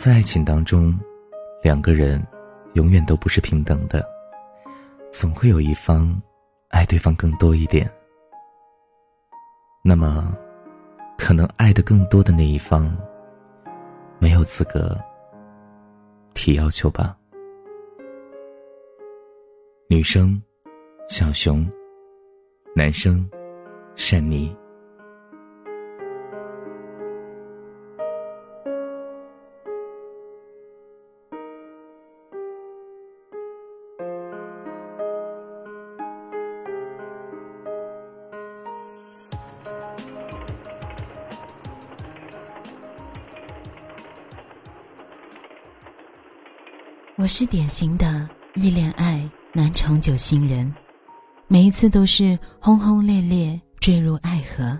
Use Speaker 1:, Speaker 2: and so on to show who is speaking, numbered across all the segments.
Speaker 1: 在爱情当中，两个人永远都不是平等的，总会有一方爱对方更多一点。那么，可能爱的更多的那一方没有资格提要求吧。女生小熊，男生善妮。
Speaker 2: 我是典型的易恋爱难长久型人，每一次都是轰轰烈烈坠入爱河，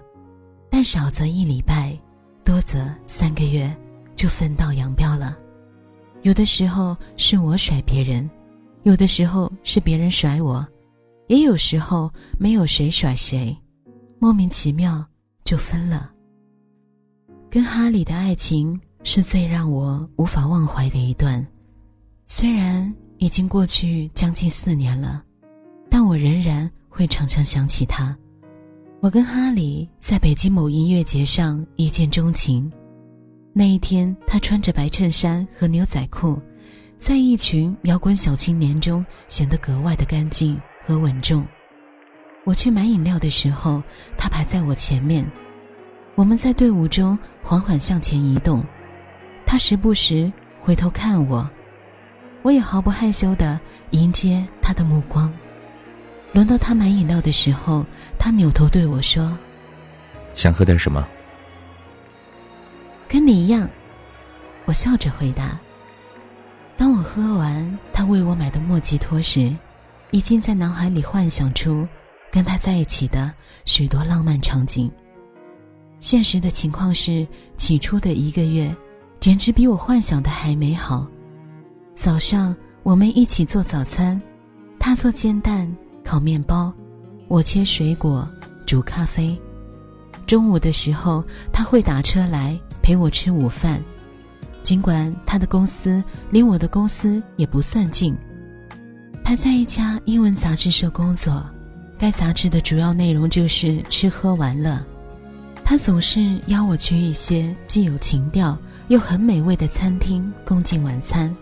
Speaker 2: 但少则一礼拜，多则三个月就分道扬镳了。有的时候是我甩别人，有的时候是别人甩我，也有时候没有谁甩谁，莫名其妙就分了。跟哈里的爱情是最让我无法忘怀的一段。虽然已经过去将近四年了，但我仍然会常常想起他。我跟哈里在北京某音乐节上一见钟情。那一天，他穿着白衬衫和牛仔裤，在一群摇滚小青年中显得格外的干净和稳重。我去买饮料的时候，他排在我前面。我们在队伍中缓缓向前移动，他时不时回头看我。我也毫不害羞地迎接他的目光。轮到他买饮料的时候，他扭头对我说：“
Speaker 1: 想喝点什么？”
Speaker 2: 跟你一样，我笑着回答。当我喝完他为我买的莫吉托时，已经在脑海里幻想出跟他在一起的许多浪漫场景。现实的情况是，起初的一个月，简直比我幻想的还美好。早上我们一起做早餐，他做煎蛋、烤面包，我切水果、煮咖啡。中午的时候他会打车来陪我吃午饭，尽管他的公司离我的公司也不算近。他在一家英文杂志社工作，该杂志的主要内容就是吃喝玩乐。他总是邀我去一些既有情调又很美味的餐厅共进晚餐。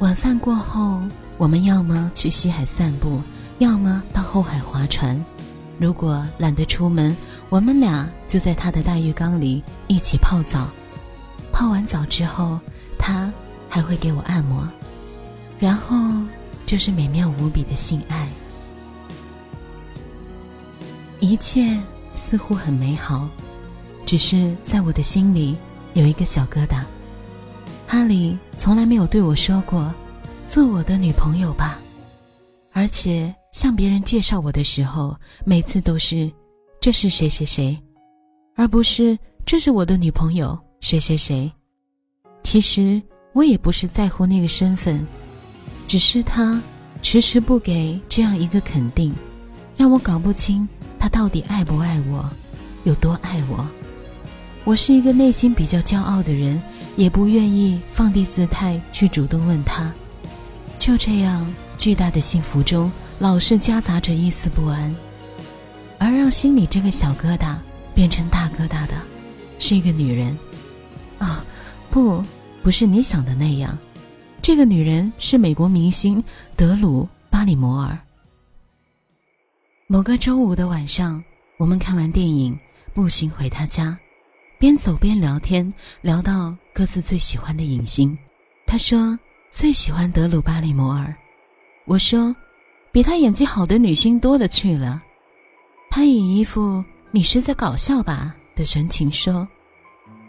Speaker 2: 晚饭过后，我们要么去西海散步，要么到后海划船。如果懒得出门，我们俩就在他的大浴缸里一起泡澡。泡完澡之后，他还会给我按摩，然后就是美妙无比的性爱。一切似乎很美好，只是在我的心里有一个小疙瘩。哈里从来没有对我说过“做我的女朋友吧”，而且向别人介绍我的时候，每次都是“这是谁谁谁”，而不是“这是我的女朋友谁谁谁”。其实我也不是在乎那个身份，只是他迟迟不给这样一个肯定，让我搞不清他到底爱不爱我，有多爱我。我是一个内心比较骄傲的人。也不愿意放低姿态去主动问他，就这样，巨大的幸福中老是夹杂着一丝不安，而让心里这个小疙瘩变成大疙瘩的，是一个女人。啊，不，不是你想的那样，这个女人是美国明星德鲁·巴里摩尔。某个周五的晚上，我们看完电影，步行回他家。边走边聊天，聊到各自最喜欢的影星。他说最喜欢德鲁·巴里摩尔，我说比他演技好的女星多了去了。他以一副“你是在搞笑吧”的神情说：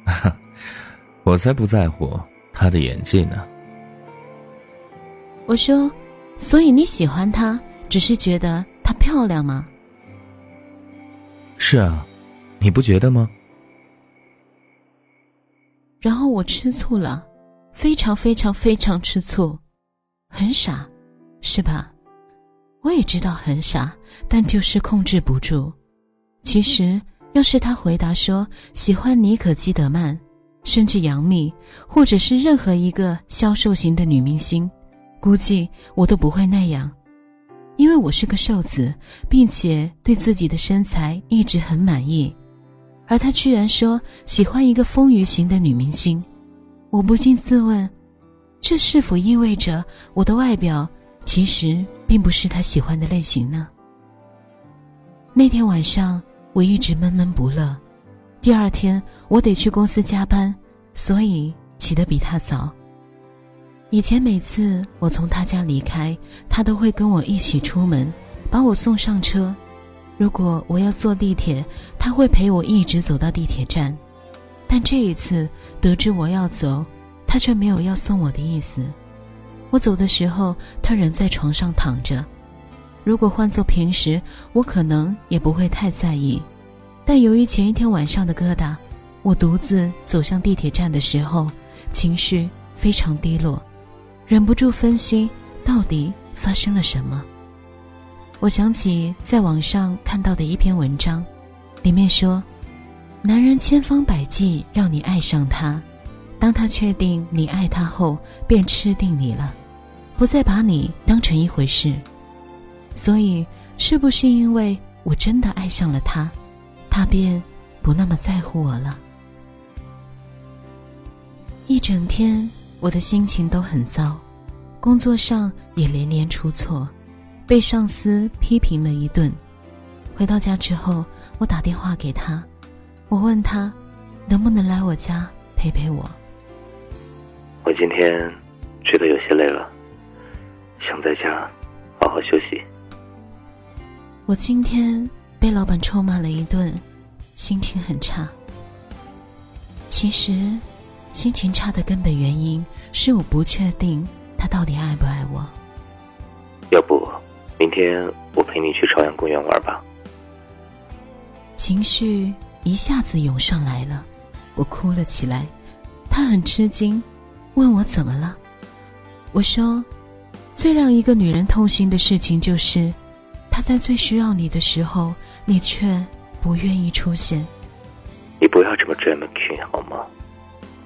Speaker 2: “
Speaker 1: 我才不在乎他的演技呢。”
Speaker 2: 我说：“所以你喜欢她，只是觉得她漂亮吗？”
Speaker 1: 是啊，你不觉得吗？
Speaker 2: 然后我吃醋了，非常非常非常吃醋，很傻，是吧？我也知道很傻，但就是控制不住。其实，要是他回答说喜欢妮可基德曼，甚至杨幂，或者是任何一个消瘦型的女明星，估计我都不会那样，因为我是个瘦子，并且对自己的身材一直很满意。而他居然说喜欢一个丰腴型的女明星，我不禁自问，这是否意味着我的外表其实并不是他喜欢的类型呢？那天晚上我一直闷闷不乐。第二天我得去公司加班，所以起得比他早。以前每次我从他家离开，他都会跟我一起出门，把我送上车。如果我要坐地铁，他会陪我一直走到地铁站。但这一次得知我要走，他却没有要送我的意思。我走的时候，他仍在床上躺着。如果换做平时，我可能也不会太在意，但由于前一天晚上的疙瘩，我独自走向地铁站的时候，情绪非常低落，忍不住分析到底发生了什么。我想起在网上看到的一篇文章，里面说，男人千方百计让你爱上他，当他确定你爱他后，便吃定你了，不再把你当成一回事。所以，是不是因为我真的爱上了他，他便不那么在乎我了？一整天，我的心情都很糟，工作上也连连出错，被上司批评了一顿。回到家之后，我打电话给他，我问他能不能来我家陪陪我。
Speaker 1: 我今天觉得有些累了，想在家好好休息。
Speaker 2: 我今天被老板臭骂了一顿，心情很差。其实，心情差的根本原因是我不确定他到底爱不爱我。
Speaker 1: 要不，明天我陪你去朝阳公园玩吧。
Speaker 2: 情绪一下子涌上来了，我哭了起来。他很吃惊，问我怎么了。我说，最让一个女人痛心的事情就是。她在最需要你的时候，你却不愿意出现。
Speaker 1: 你不要这么 drama king 好吗？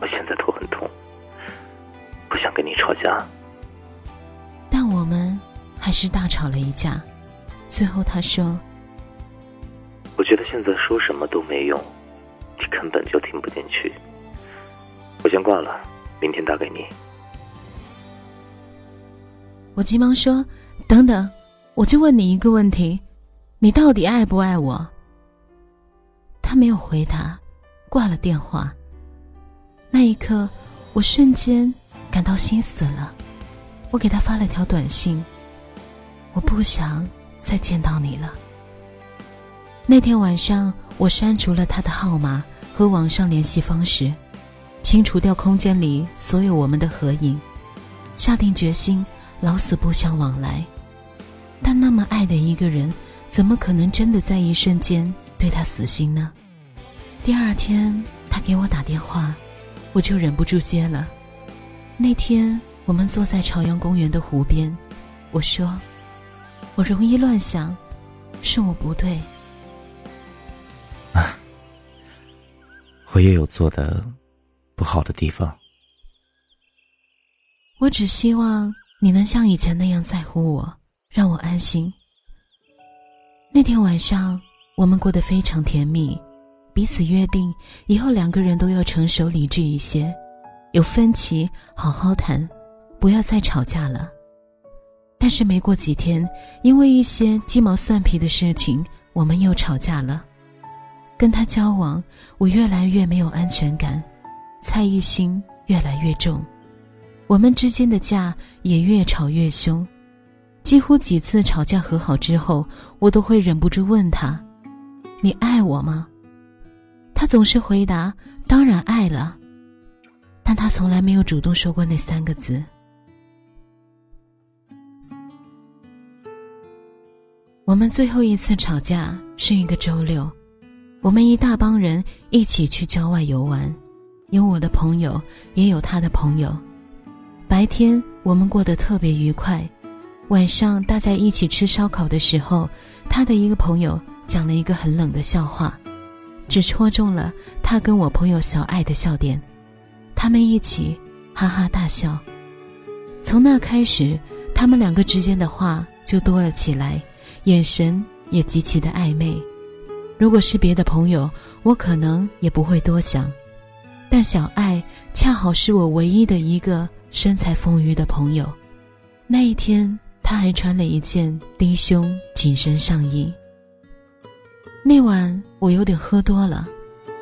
Speaker 1: 我现在头很痛，不想跟你吵架。
Speaker 2: 但我们还是大吵了一架。最后他说：“
Speaker 1: 我觉得现在说什么都没用，你根本就听不进去。我先挂了，明天打给你。”
Speaker 2: 我急忙说：“等等。”我就问你一个问题，你到底爱不爱我？他没有回答，挂了电话。那一刻，我瞬间感到心死了。我给他发了条短信：“我不想再见到你了。”那天晚上，我删除了他的号码和网上联系方式，清除掉空间里所有我们的合影，下定决心，老死不相往来。但那么爱的一个人，怎么可能真的在一瞬间对他死心呢？第二天他给我打电话，我就忍不住接了。那天我们坐在朝阳公园的湖边，我说：“我容易乱想，是我不对。”
Speaker 1: 啊，我也有做的不好的地方。
Speaker 2: 我只希望你能像以前那样在乎我。让我安心。那天晚上，我们过得非常甜蜜，彼此约定以后两个人都要成熟理智一些，有分歧好好谈，不要再吵架了。但是没过几天，因为一些鸡毛蒜皮的事情，我们又吵架了。跟他交往，我越来越没有安全感，猜疑心越来越重，我们之间的架也越吵越凶。几乎几次吵架和好之后，我都会忍不住问他：“你爱我吗？”他总是回答：“当然爱了。”但他从来没有主动说过那三个字。我们最后一次吵架是一个周六，我们一大帮人一起去郊外游玩，有我的朋友，也有他的朋友。白天我们过得特别愉快。晚上大家一起吃烧烤的时候，他的一个朋友讲了一个很冷的笑话，只戳中了他跟我朋友小爱的笑点，他们一起哈哈大笑。从那开始，他们两个之间的话就多了起来，眼神也极其的暧昧。如果是别的朋友，我可能也不会多想，但小爱恰好是我唯一的一个身材丰腴的朋友。那一天，他还穿了一件低胸紧身上衣。那晚我有点喝多了，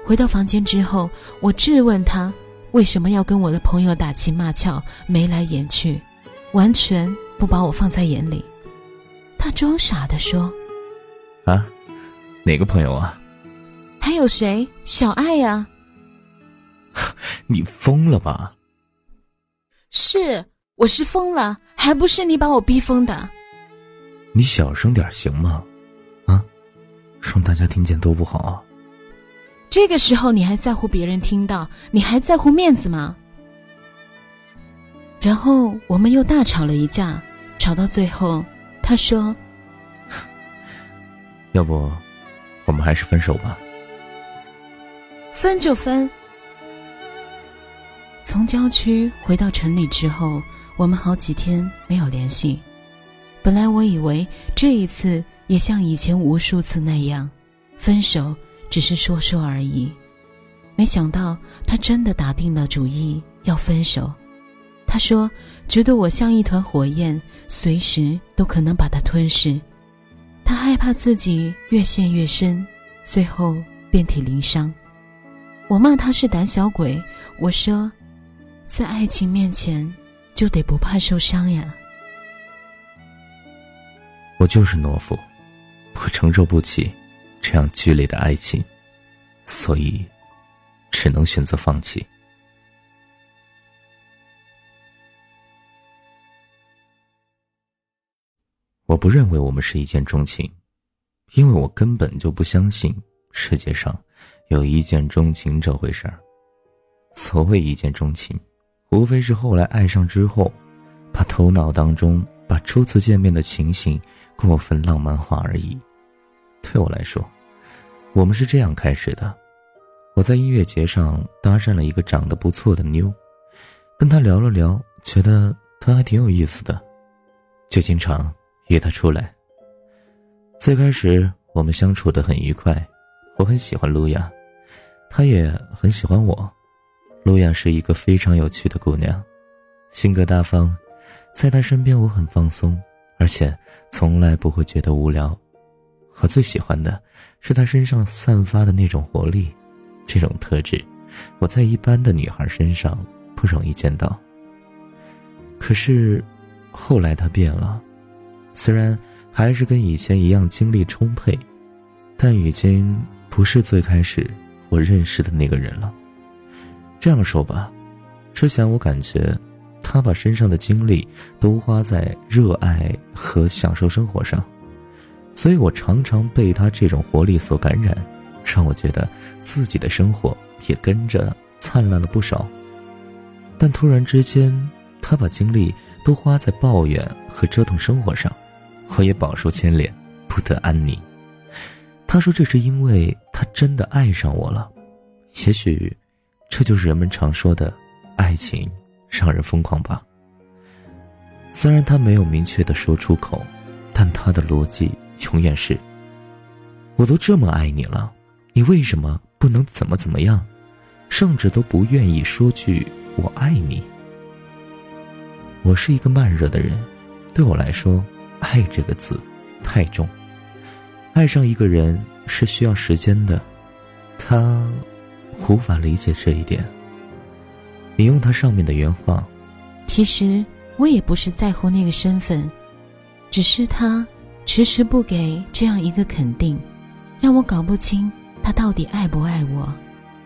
Speaker 2: 回到房间之后，我质问他为什么要跟我的朋友打情骂俏、眉来眼去，完全不把我放在眼里。他装傻的说：“
Speaker 1: 啊。”哪个朋友啊？
Speaker 2: 还有谁？小爱呀！
Speaker 1: 你疯了吧？
Speaker 2: 是，我是疯了，还不是你把我逼疯的？
Speaker 1: 你小声点行吗？啊，让大家听见多不好啊！
Speaker 2: 这个时候你还在乎别人听到？你还在乎面子吗？然后我们又大吵了一架，吵到最后，他说：“
Speaker 1: 要不……”我们还是分手吧。
Speaker 2: 分就分。从郊区回到城里之后，我们好几天没有联系。本来我以为这一次也像以前无数次那样，分手只是说说而已。没想到他真的打定了主意要分手。他说：“觉得我像一团火焰，随时都可能把他吞噬。”他害怕自己越陷越深，最后遍体鳞伤。我骂他是胆小鬼。我说，在爱情面前，就得不怕受伤呀。
Speaker 1: 我就是懦夫，我承受不起这样剧烈的爱情，所以只能选择放弃。我不认为我们是一见钟情，因为我根本就不相信世界上有一见钟情这回事儿。所谓一见钟情，无非是后来爱上之后，把头脑当中把初次见面的情形过分浪漫化而已。对我来说，我们是这样开始的：我在音乐节上搭讪了一个长得不错的妞，跟她聊了聊，觉得她还挺有意思的，就经常。约他出来。最开始我们相处的很愉快，我很喜欢路亚，她也很喜欢我。路亚是一个非常有趣的姑娘，性格大方，在她身边我很放松，而且从来不会觉得无聊。我最喜欢的是她身上散发的那种活力，这种特质我在一般的女孩身上不容易见到。可是后来她变了。虽然还是跟以前一样精力充沛，但已经不是最开始我认识的那个人了。这样说吧，之前我感觉他把身上的精力都花在热爱和享受生活上，所以我常常被他这种活力所感染，让我觉得自己的生活也跟着灿烂了不少。但突然之间，他把精力都花在抱怨和折腾生活上。我也饱受牵连，不得安宁。他说：“这是因为他真的爱上我了。也许，这就是人们常说的，爱情让人疯狂吧。”虽然他没有明确的说出口，但他的逻辑永远是：“我都这么爱你了，你为什么不能怎么怎么样？甚至都不愿意说句我爱你。”我是一个慢热的人，对我来说。爱这个字，太重。爱上一个人是需要时间的，他无法理解这一点。引用他上面的原话：“
Speaker 2: 其实我也不是在乎那个身份，只是他迟迟不给这样一个肯定，让我搞不清他到底爱不爱我，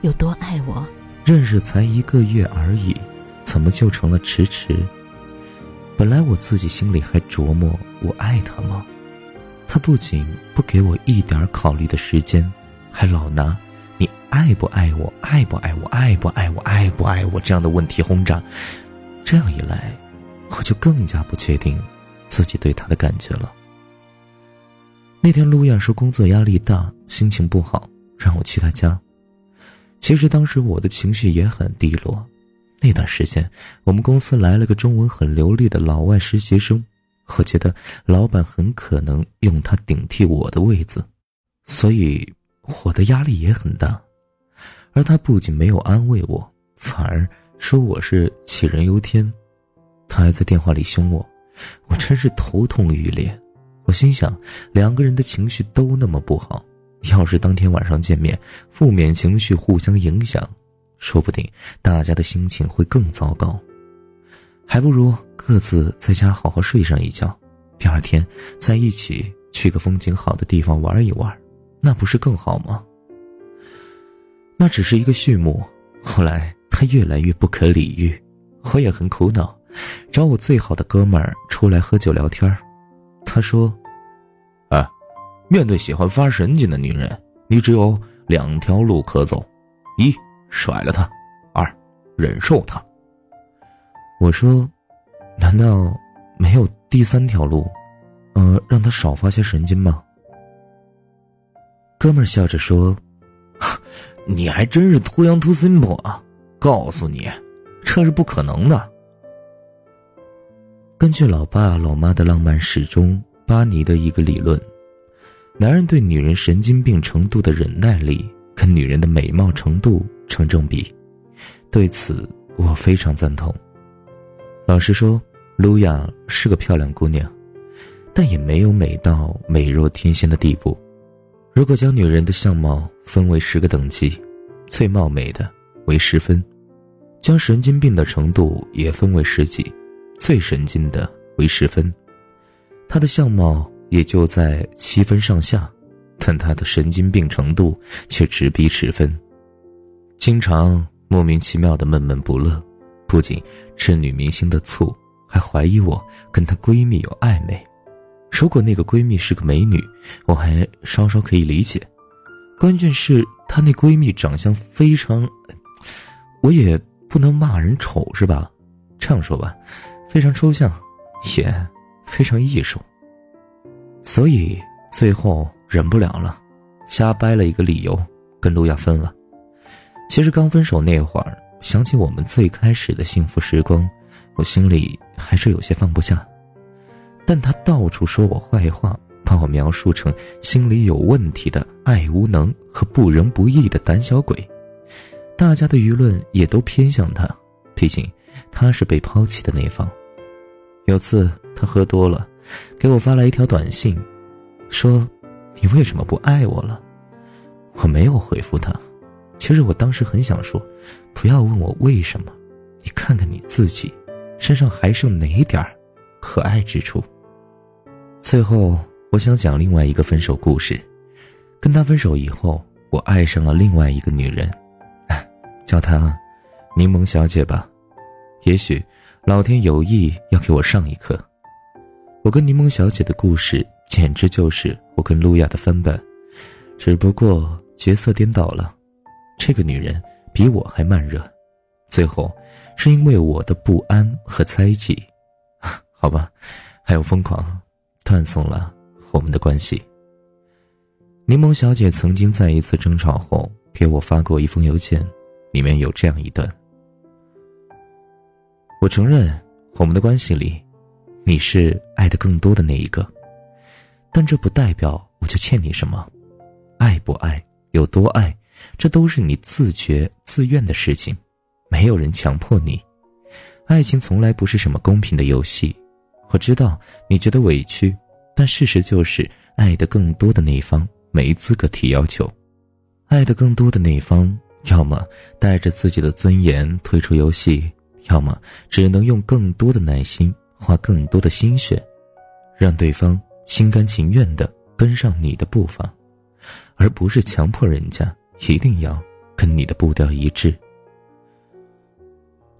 Speaker 2: 有多爱我。
Speaker 1: 认识才一个月而已，怎么就成了迟迟？”本来我自己心里还琢磨，我爱他吗？他不仅不给我一点考虑的时间，还老拿“你爱不爱我？爱不爱我？爱不爱我？爱不爱我？”这样的问题轰炸。这样一来，我就更加不确定自己对他的感觉了。那天，陆亚说工作压力大，心情不好，让我去他家。其实当时我的情绪也很低落，那段时间，我们公司来了个中文很流利的老外实习生，我觉得老板很可能用他顶替我的位子，所以我的压力也很大。而他不仅没有安慰我，反而说我是杞人忧天，他还在电话里凶我，我真是头痛欲裂。我心想，两个人的情绪都那么不好，要是当天晚上见面，负面情绪互相影响。说不定大家的心情会更糟糕，还不如各自在家好好睡上一觉，第二天在一起去个风景好的地方玩一玩，那不是更好吗？那只是一个序幕，后来他越来越不可理喻，我也很苦恼，找我最好的哥们儿出来喝酒聊天他说：“啊，面对喜欢发神经的女人，你只有两条路可走，一。”甩了他，二，忍受他。我说，难道没有第三条路，呃，让他少发些神经吗？哥们儿笑着说：“ 你还真是 too young too simple 啊！告诉你，这是不可能的。根据老爸老妈的浪漫史中巴尼的一个理论，男人对女人神经病程度的忍耐力跟女人的美貌程度。”成正比，对此我非常赞同。老实说，卢亚是个漂亮姑娘，但也没有美到美若天仙的地步。如果将女人的相貌分为十个等级，最貌美的为十分，将神经病的程度也分为十级，最神经的为十分。她的相貌也就在七分上下，但她的神经病程度却直逼十分。经常莫名其妙的闷闷不乐，不仅吃女明星的醋，还怀疑我跟她闺蜜有暧昧。如果那个闺蜜是个美女，我还稍稍可以理解。关键是她那闺蜜长相非常，我也不能骂人丑是吧？这样说吧，非常抽象，也非常艺术。所以最后忍不了了，瞎掰了一个理由，跟路亚分了。其实刚分手那会儿，想起我们最开始的幸福时光，我心里还是有些放不下。但他到处说我坏话，把我描述成心里有问题的爱无能和不仁不义的胆小鬼，大家的舆论也都偏向他，毕竟他是被抛弃的那方。有次他喝多了，给我发来一条短信，说：“你为什么不爱我了？”我没有回复他。其实我当时很想说，不要问我为什么，你看看你自己，身上还剩哪点儿可爱之处。最后，我想讲另外一个分手故事。跟他分手以后，我爱上了另外一个女人，叫她柠檬小姐吧。也许老天有意要给我上一课。我跟柠檬小姐的故事简直就是我跟露亚的翻版，只不过角色颠倒了。这个女人比我还慢热，最后是因为我的不安和猜忌，好吧，还有疯狂，断送了我们的关系。柠檬小姐曾经在一次争吵后给我发过一封邮件，里面有这样一段：我承认我们的关系里，你是爱的更多的那一个，但这不代表我就欠你什么，爱不爱，有多爱。这都是你自觉自愿的事情，没有人强迫你。爱情从来不是什么公平的游戏。我知道你觉得委屈，但事实就是，爱的更多的那一方没资格提要求。爱的更多的那一方，要么带着自己的尊严退出游戏，要么只能用更多的耐心，花更多的心血，让对方心甘情愿地跟上你的步伐，而不是强迫人家。一定要跟你的步调一致。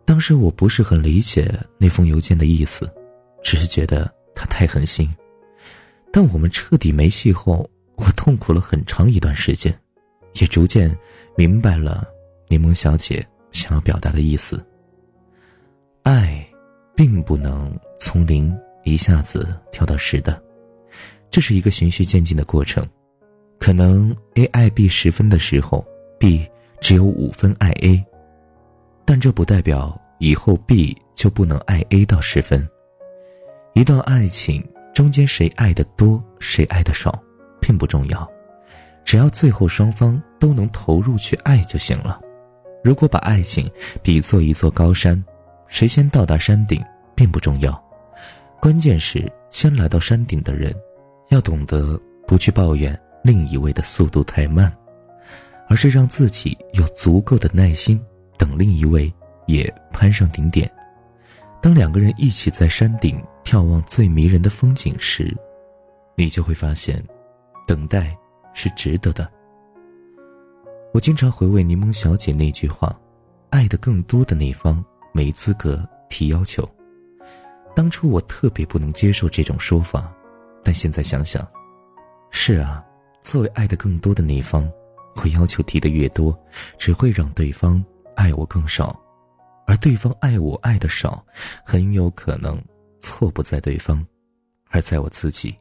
Speaker 1: 当时我不是很理解那封邮件的意思，只是觉得他太狠心。但我们彻底没戏后，我痛苦了很长一段时间，也逐渐明白了柠檬小姐想要表达的意思。爱，并不能从零一下子跳到十的，这是一个循序渐进的过程。可能 A 爱 B 十分的时候，B 只有五分爱 A，但这不代表以后 B 就不能爱 A 到十分。一段爱情中间谁爱的多，谁爱的少，并不重要，只要最后双方都能投入去爱就行了。如果把爱情比作一座高山，谁先到达山顶并不重要，关键是先来到山顶的人，要懂得不去抱怨另一位的速度太慢，而是让自己有足够的耐心等另一位也攀上顶点。当两个人一起在山顶眺望最迷人的风景时，你就会发现，等待是值得的。我经常回味柠檬小姐那句话：“爱的更多的那方没资格提要求。”当初我特别不能接受这种说法，但现在想想，是啊，作为爱的更多的那方，我要求提的越多，只会让对方爱我更少，而对方爱我爱的少，很有可能错不在对方，而在我自己。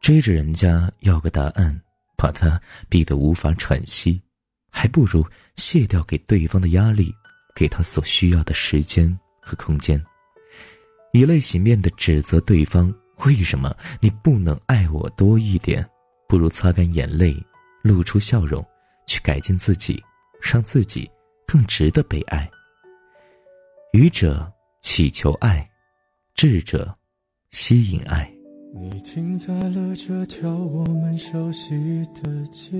Speaker 1: 追着人家要个答案。把他逼得无法喘息，还不如卸掉给对方的压力，给他所需要的时间和空间。以泪洗面的指责对方为什么你不能爱我多一点，不如擦干眼泪，露出笑容，去改进自己，让自己更值得被爱。愚者祈求爱，智者吸引爱。
Speaker 3: 你停在了这条我们熟悉的街，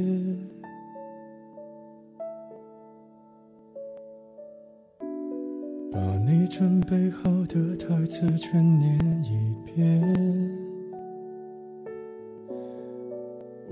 Speaker 3: 把你准备好的台词全念一遍。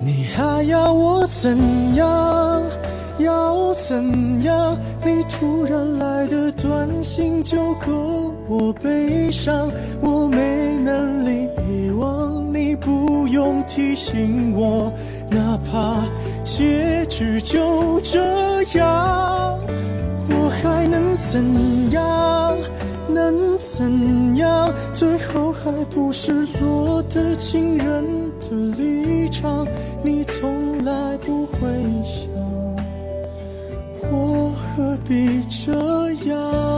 Speaker 3: 你还要我怎样？要怎样？你突然来的短信就够我悲伤，我没能力遗忘你，不用提醒我，哪怕结局就这样，我还能怎样？能怎样？最后还不是落得情人的立你从来不会想。我何必这样？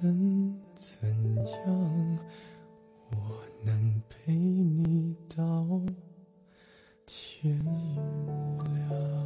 Speaker 3: 能怎样？我能陪你到天亮。